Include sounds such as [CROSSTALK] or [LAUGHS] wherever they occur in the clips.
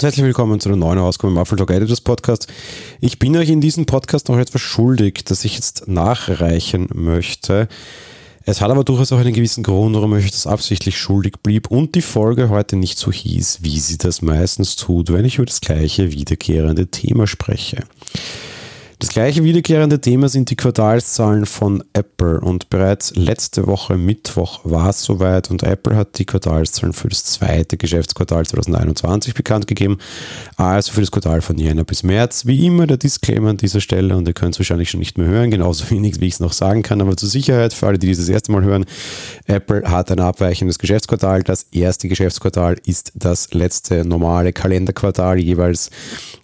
und herzlich willkommen zu einer neuen Ausgabe im Apple Talk Editors Podcast. Ich bin euch in diesem Podcast noch etwas schuldig, das ich jetzt nachreichen möchte. Es hat aber durchaus auch einen gewissen Grund, warum ich das absichtlich schuldig blieb und die Folge heute nicht so hieß, wie sie das meistens tut, wenn ich über das gleiche wiederkehrende Thema spreche. Das gleiche wiederkehrende Thema sind die Quartalszahlen von Apple und bereits letzte Woche Mittwoch war es soweit und Apple hat die Quartalszahlen für das zweite Geschäftsquartal 2021 bekannt gegeben, also für das Quartal von Jänner bis März. Wie immer der Disclaimer an dieser Stelle und ihr könnt es wahrscheinlich schon nicht mehr hören, genauso wenig wie ich es noch sagen kann, aber zur Sicherheit für alle, die dieses erste Mal hören, Apple hat ein abweichendes Geschäftsquartal. Das erste Geschäftsquartal ist das letzte normale Kalenderquartal jeweils.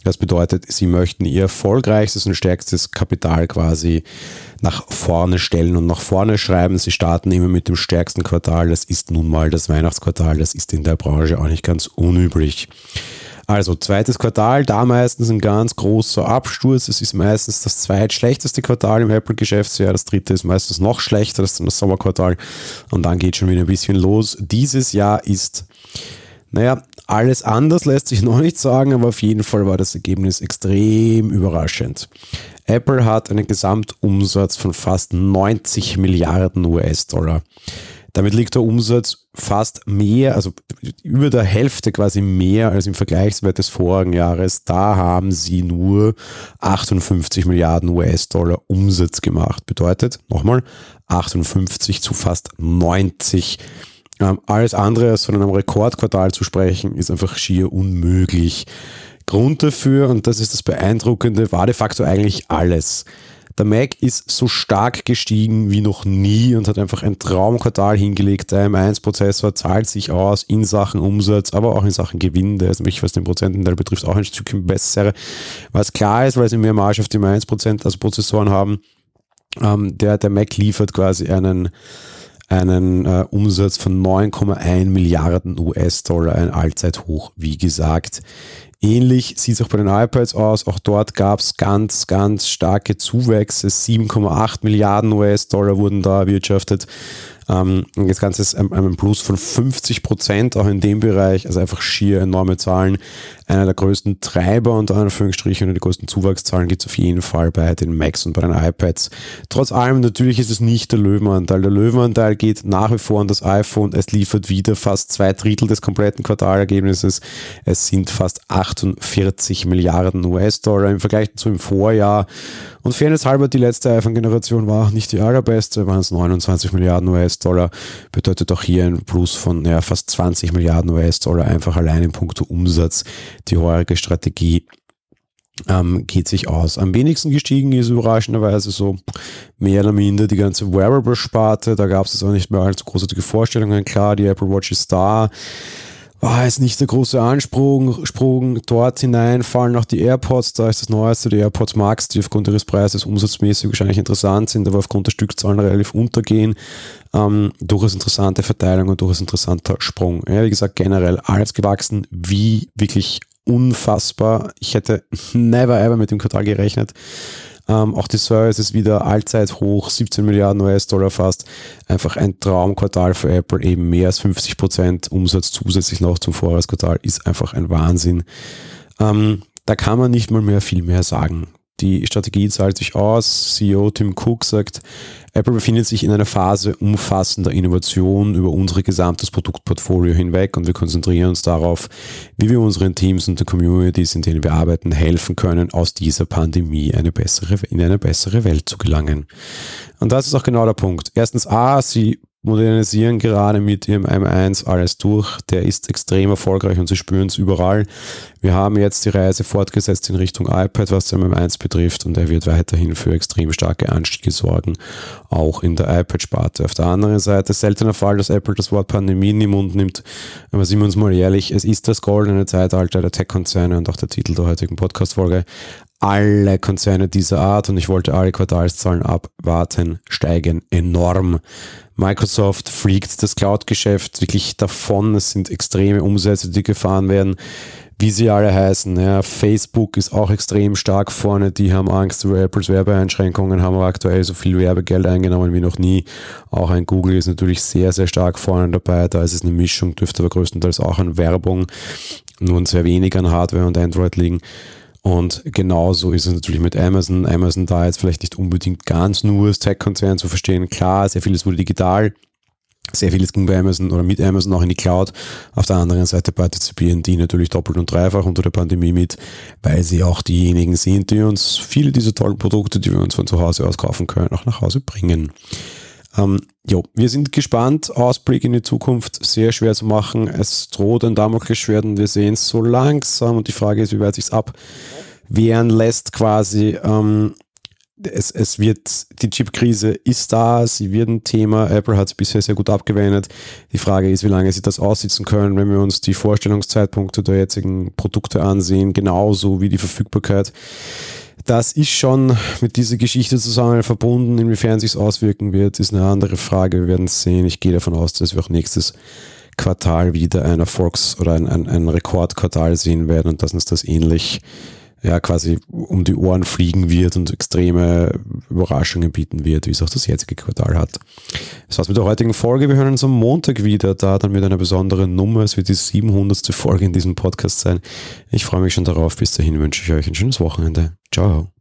Das bedeutet, sie möchten ihr erfolgreichstes und stärkstes Kapital quasi nach vorne stellen und nach vorne schreiben. Sie starten immer mit dem stärksten Quartal. Das ist nun mal das Weihnachtsquartal. Das ist in der Branche auch nicht ganz unüblich. Also zweites Quartal, da meistens ein ganz großer Absturz. Es ist meistens das zweitschlechteste Quartal im Apple-Geschäftsjahr. Das dritte ist meistens noch schlechter, das ist dann das Sommerquartal. Und dann geht schon wieder ein bisschen los. Dieses Jahr ist naja, alles anders lässt sich [LAUGHS] noch nicht sagen, aber auf jeden Fall war das Ergebnis extrem überraschend. Apple hat einen Gesamtumsatz von fast 90 Milliarden US-Dollar. Damit liegt der Umsatz fast mehr, also über der Hälfte quasi mehr als im Vergleichswert des vorigen Jahres. Da haben sie nur 58 Milliarden US-Dollar Umsatz gemacht. Bedeutet, nochmal, 58 zu fast 90 Milliarden ähm, alles andere als von einem Rekordquartal zu sprechen, ist einfach schier unmöglich. Grund dafür, und das ist das Beeindruckende, war de facto eigentlich alles. Der Mac ist so stark gestiegen wie noch nie und hat einfach ein Traumquartal hingelegt. Der M1-Prozessor zahlt sich aus in Sachen Umsatz, aber auch in Sachen Gewinn. Der ist nämlich, was den Prozententeil betrifft, auch ein Stückchen besser. Was klar ist, weil sie mehr Marge auf die M1% also haben. Ähm, der, der Mac liefert quasi einen einen äh, Umsatz von 9,1 Milliarden US-Dollar, ein Allzeithoch, wie gesagt. Ähnlich sieht es auch bei den iPads aus. Auch dort gab es ganz, ganz starke Zuwächse. 7,8 Milliarden US-Dollar wurden da erwirtschaftet. Ähm, das Ganze ist ein, ein Plus von 50 Prozent, auch in dem Bereich, also einfach schier enorme Zahlen. Einer der größten Treiber unter Anführungsstrichen und die größten Zuwachszahlen gibt es auf jeden Fall bei den Macs und bei den iPads. Trotz allem, natürlich ist es nicht der Löwenanteil. Der Löwenanteil geht nach wie vor an das iPhone. Es liefert wieder fast zwei Drittel des kompletten Quartalergebnisses. Es sind fast 48 Milliarden US-Dollar im Vergleich zu im Vorjahr. Und fairness halber, die letzte iPhone-Generation war auch nicht die allerbeste, waren es 29 Milliarden US-Dollar. Bedeutet auch hier ein Plus von ja, fast 20 Milliarden US-Dollar, einfach allein in puncto Umsatz. Die heurige Strategie ähm, geht sich aus. Am wenigsten gestiegen ist überraschenderweise so mehr oder minder die ganze Wearable-Sparte. Da gab es auch nicht mehr allzu großartige Vorstellungen. Klar, die Apple Watch ist da war jetzt nicht der große Ansprung. Sprung dort hinein fallen auch die AirPods. Da ist das Neueste, die AirPods Max, die aufgrund ihres Preises umsatzmäßig wahrscheinlich interessant sind, aber aufgrund der Stückzahlen relativ untergehen. Ähm, durchaus interessante Verteilung und durchaus interessanter Sprung. Ja, wie gesagt, generell alles gewachsen, wie wirklich unfassbar. Ich hätte [LAUGHS] never ever mit dem Quartal gerechnet. Ähm, auch die Service ist wieder allzeit hoch, 17 Milliarden US-Dollar fast. Einfach ein Traumquartal für Apple, eben mehr als 50 Prozent Umsatz zusätzlich noch zum Vorjahresquartal, ist einfach ein Wahnsinn. Ähm, da kann man nicht mal mehr viel mehr sagen. Die Strategie zahlt sich aus. CEO Tim Cook sagt, Apple befindet sich in einer Phase umfassender Innovation über unser gesamtes Produktportfolio hinweg und wir konzentrieren uns darauf, wie wir unseren Teams und den Communities, in denen wir arbeiten, helfen können, aus dieser Pandemie eine bessere, in eine bessere Welt zu gelangen. Und das ist auch genau der Punkt. Erstens A, sie modernisieren gerade mit ihrem M1 alles durch. Der ist extrem erfolgreich und sie spüren es überall. Wir haben jetzt die Reise fortgesetzt in Richtung iPad, was den M1 betrifft und er wird weiterhin für extrem starke Anstiege sorgen, auch in der iPad-Sparte. Auf der anderen Seite seltener Fall, dass Apple das Wort Pandemie in den Mund nimmt, aber sind wir uns mal ehrlich, es ist das goldene Zeitalter der Tech-Konzerne und auch der Titel der heutigen Podcast-Folge alle Konzerne dieser Art und ich wollte alle Quartalszahlen abwarten, steigen enorm. Microsoft fliegt das Cloud-Geschäft wirklich davon. Es sind extreme Umsätze, die gefahren werden wie sie alle heißen. Ja, Facebook ist auch extrem stark vorne. Die haben Angst über Apples Werbeeinschränkungen, haben aber aktuell so viel Werbegeld eingenommen wie noch nie. Auch ein Google ist natürlich sehr, sehr stark vorne dabei. Da ist es eine Mischung, dürfte aber größtenteils auch an Werbung. nun sehr wenig an Hardware und Android liegen. Und genauso ist es natürlich mit Amazon. Amazon da jetzt vielleicht nicht unbedingt ganz nur als Tech-Konzern zu verstehen. Klar, sehr vieles wurde digital. Sehr vieles ging bei Amazon oder mit Amazon auch in die Cloud. Auf der anderen Seite partizipieren die natürlich doppelt und dreifach unter der Pandemie mit, weil sie auch diejenigen sind, die uns viele dieser tollen Produkte, die wir uns von zu Hause aus kaufen können, auch nach Hause bringen. Ähm, jo, wir sind gespannt. Ausblick in die Zukunft sehr schwer zu machen. Es droht ein Damoklesschwert und wir sehen es so langsam. Und die Frage ist, wie weit sich abwehren lässt quasi. Ähm, es, es wird, die Chip-Krise ist da, sie wird ein Thema. Apple hat es bisher sehr gut abgewendet. Die Frage ist, wie lange sie das aussitzen können, wenn wir uns die Vorstellungszeitpunkte der jetzigen Produkte ansehen, genauso wie die Verfügbarkeit das ist schon mit dieser Geschichte zusammen verbunden. Inwiefern sich auswirken wird, ist eine andere Frage. Wir werden es sehen. Ich gehe davon aus, dass wir auch nächstes Quartal wieder ein Erfolgs- oder ein, ein, ein Rekordquartal sehen werden und dass uns das ähnlich ja quasi um die Ohren fliegen wird und extreme Überraschungen bieten wird, wie es auch das jetzige Quartal hat. Das war's mit der heutigen Folge. Wir hören uns am Montag wieder, da dann mit einer besonderen Nummer. Es wird die 700. Folge in diesem Podcast sein. Ich freue mich schon darauf. Bis dahin wünsche ich euch ein schönes Wochenende. Ciao.